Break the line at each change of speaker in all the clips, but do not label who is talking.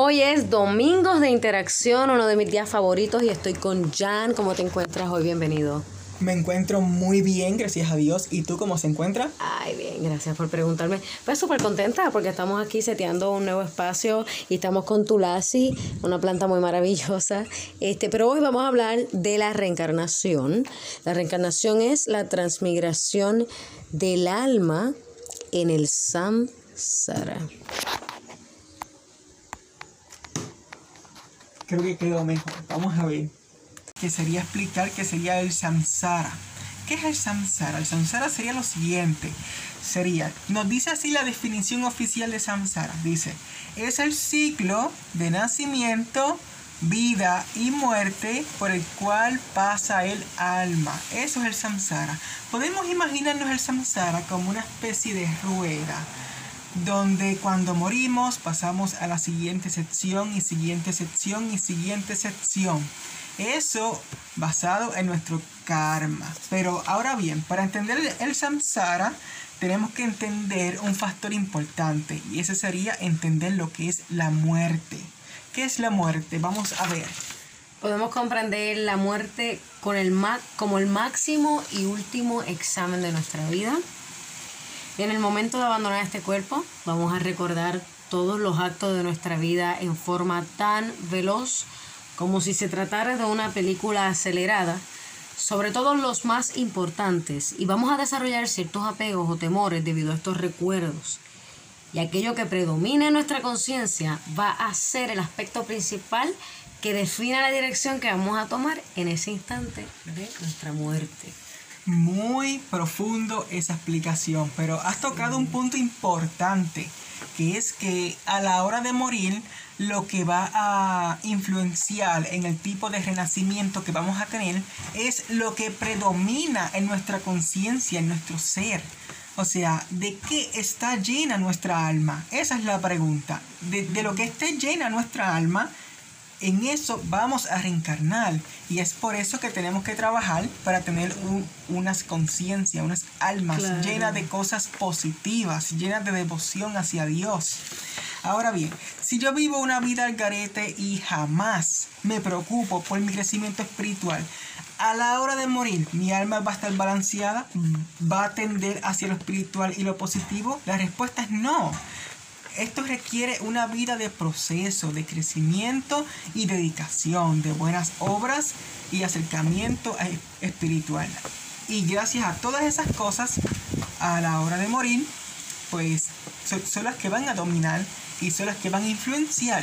Hoy es Domingos de Interacción, uno de mis días favoritos y estoy con Jan. ¿Cómo te encuentras hoy? Bienvenido.
Me encuentro muy bien, gracias a Dios. ¿Y tú cómo se encuentra?
Ay, bien, gracias por preguntarme. Pues súper contenta porque estamos aquí seteando un nuevo espacio y estamos con Tulasi, una planta muy maravillosa. Este, pero hoy vamos a hablar de la reencarnación. La reencarnación es la transmigración del alma en el samsara.
Creo que quedó mejor. Vamos a ver que sería explicar qué sería el samsara. ¿Qué es el samsara? El samsara sería lo siguiente. Sería, nos dice así la definición oficial de samsara. Dice, es el ciclo de nacimiento, vida y muerte por el cual pasa el alma. Eso es el samsara. Podemos imaginarnos el samsara como una especie de rueda donde cuando morimos pasamos a la siguiente sección y siguiente sección y siguiente sección. Eso basado en nuestro karma. Pero ahora bien, para entender el samsara, tenemos que entender un factor importante y ese sería entender lo que es la muerte. ¿Qué es la muerte? Vamos a ver.
Podemos comprender la muerte con el como el máximo y último examen de nuestra vida. En el momento de abandonar este cuerpo, vamos a recordar todos los actos de nuestra vida en forma tan veloz como si se tratara de una película acelerada, sobre todo los más importantes, y vamos a desarrollar ciertos apegos o temores debido a estos recuerdos. Y aquello que predomina en nuestra conciencia va a ser el aspecto principal que defina la dirección que vamos a tomar en ese instante de nuestra muerte.
Muy profundo esa explicación, pero has tocado un punto importante, que es que a la hora de morir lo que va a influenciar en el tipo de renacimiento que vamos a tener es lo que predomina en nuestra conciencia, en nuestro ser. O sea, ¿de qué está llena nuestra alma? Esa es la pregunta. De, lo que esté llena nuestra alma, en eso vamos a reencarnar. Y es por eso que tenemos que trabajar para tener unas conciencias, unas almas llenas de cosas positivas, llenas de devoción hacia Dios. Ahora bien, si yo vivo una vida al garete y jamás me preocupo por mi crecimiento espiritual, a la hora de morir, mi alma va a estar balanceada, va a tender hacia lo espiritual y lo positivo. La respuesta es no esto requiere una vida de proceso, de crecimiento y dedicación, de buenas obras y acercamiento espiritual. Y gracias a todas esas cosas, a la hora de morir, pues son, las que van a dominar y son las que van a influenciar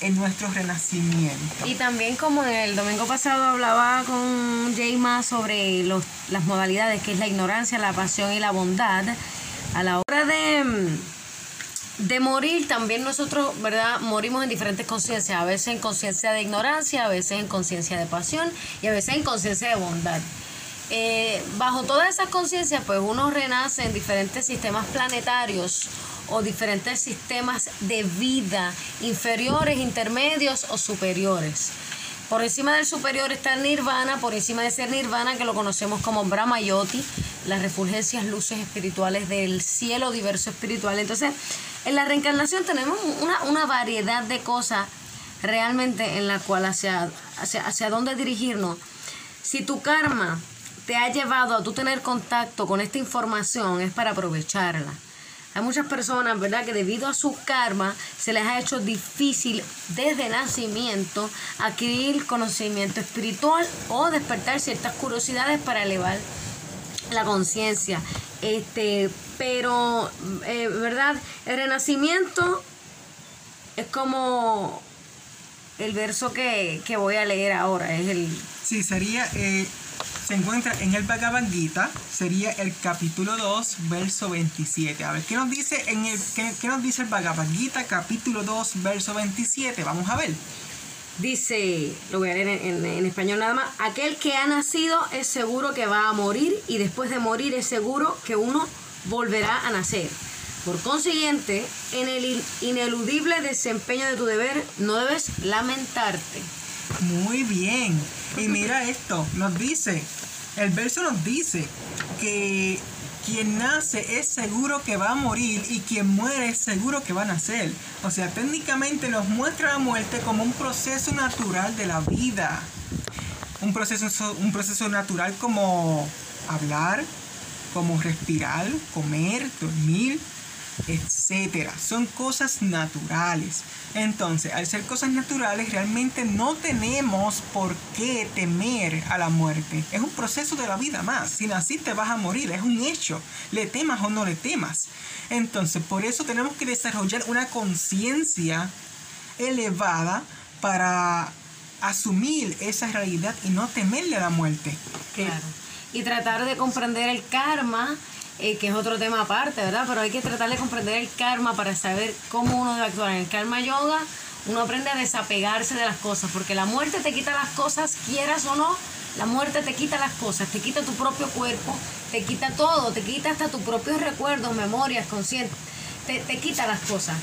en nuestro renacimiento.
Y también como el domingo pasado hablaba con Jayma sobre las modalidades que es la ignorancia, la pasión y la bondad, a la hora de de morir también nosotros, ¿verdad? Morimos en diferentes conciencias, a veces en conciencia de ignorancia, a veces en conciencia de pasión y a veces en conciencia de bondad. Eh, bajo todas esas conciencias, pues uno renace en diferentes sistemas planetarios o diferentes sistemas de vida, inferiores, intermedios o superiores. Por encima del superior está el nirvana, por encima de ese nirvana que lo conocemos como Brahmayoti, las refulgencias luces espirituales del cielo diverso espiritual. Entonces, en la reencarnación tenemos una, variedad de cosas realmente en la cual hacia, hacia, hacia dónde dirigirnos. Si tu karma te ha llevado a tú tener contacto con esta información, es para aprovecharla. Hay muchas personas, ¿verdad?, que debido a su karma se les ha hecho difícil desde nacimiento adquirir conocimiento espiritual o despertar ciertas curiosidades para elevar la conciencia. Este, pero, eh, ¿verdad? El renacimiento es como el verso que, voy a leer ahora. Es el.
Sí, sería. Eh, se encuentra en el Bhagavad sería el capítulo 2, verso 27. A ver, ¿qué nos dice, en el, qué, qué nos dice el Bhagavad capítulo 2, verso 27? Vamos a ver.
Dice, lo voy a leer en, español nada más, aquel que ha nacido es seguro que va a morir y después de morir es seguro que uno volverá a nacer. Por consiguiente, en el ineludible desempeño de tu deber no debes lamentarte.
Muy bien. Y mira esto, nos dice, el verso nos dice que quien nace es seguro que va a morir y quien muere es seguro que va a nacer. O sea, técnicamente nos muestra la muerte como un proceso natural de la vida. Un proceso, un proceso natural como hablar, como respirar, comer, dormir, etcétera. Son cosas naturales. Entonces, al ser cosas naturales, realmente no tenemos por qué temer a la muerte. Es un proceso de la vida más. Si naciste vas a morir, es un hecho. Le temas o no le temas. Entonces, por eso tenemos que desarrollar una conciencia elevada para asumir esa realidad y no temerle a la muerte.
Claro. Y tratar de comprender el karma eh, que es otro tema aparte, ¿verdad? Pero hay que tratar de comprender el karma para saber cómo uno debe actuar. En el karma yoga uno aprende a desapegarse de las cosas, porque la muerte te quita las cosas, quieras o no, la muerte te quita las cosas, te quita tu propio cuerpo, te quita todo, te quita hasta tus propios recuerdos, memorias, conscientes, te, te quita las cosas.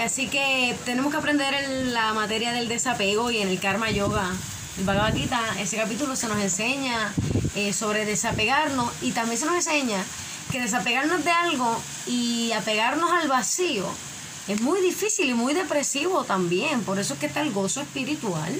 Así que tenemos que aprender en la materia del desapego y en el karma yoga. El Bhagavad Gita, ese capítulo se nos enseña eh, sobre desapegarnos y también se nos enseña que desapegarnos de algo y apegarnos al vacío es muy difícil y muy depresivo también. Por eso es que está el gozo espiritual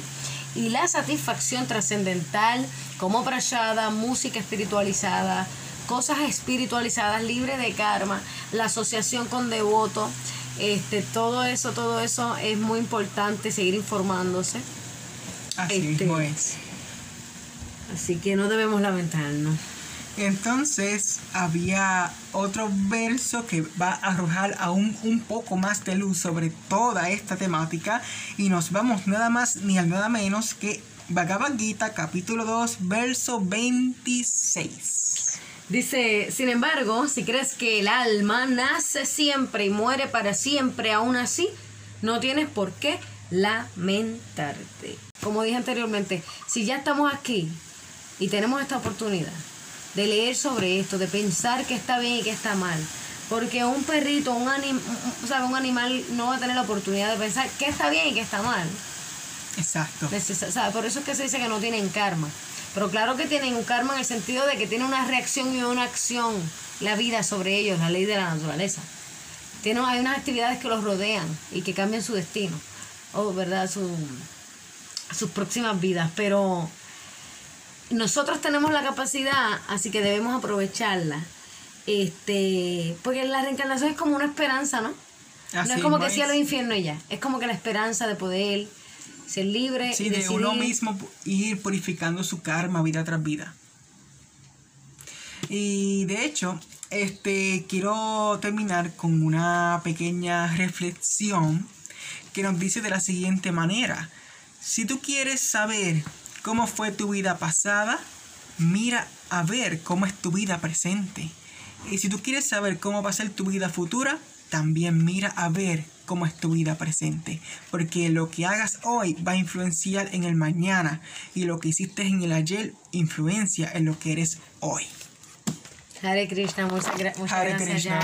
y la satisfacción trascendental como prashada, música espiritualizada, cosas espiritualizadas, libre de karma, la asociación con devoto, este, todo eso, todo eso es muy importante seguir informándose.
Así
Este,
es.
Así que no debemos lamentarnos.
Entonces había otro verso que va a arrojar aún un poco más de luz sobre toda esta temática y nos vamos nada más ni al nada menos que Bhagavad capítulo 2 verso 26.
Dice, sin embargo, si crees que el alma nace siempre y muere para siempre, aún así, no tienes por qué lamentarte. Como dije anteriormente, si ya estamos aquí y tenemos esta oportunidad de leer sobre esto, de pensar que está bien y que está mal, porque un perrito, un, anim o sea, un animal no va a tener la oportunidad de pensar qué está bien y qué está mal.
Exacto.
Neces- o sea, por eso es que se dice que no tienen karma. Pero claro que tienen un karma en el sentido de que tiene una reacción y una acción la vida sobre ellos, la ley de la naturaleza. Tiene, hay unas actividades que los rodean y que cambian su destino, o verdad, su, sus próximas vidas. Pero nosotros tenemos la capacidad, así que debemos aprovecharla. Este, porque la reencarnación es como una esperanza, ¿no? no es como que
es.
cielo o infierno y ya. Es como que la esperanza de poder ser libre
Sí,
y
de uno mismo ir purificando su karma vida tras vida. Y de hecho, este quiero terminar con una pequeña reflexión que nos dice de la siguiente manera. Si tú quieres saber cómo fue tu vida pasada, mira a ver cómo es tu vida presente. Y si tú quieres saber cómo va a ser tu vida futura, también mira a ver cómo es tu vida presente. Porque lo que hagas hoy va a influenciar en el mañana. Y lo que hiciste en el ayer influencia en lo que eres hoy.
Hare Krishna, muchas, gra- muchas
Hare
gracias,
Krishna.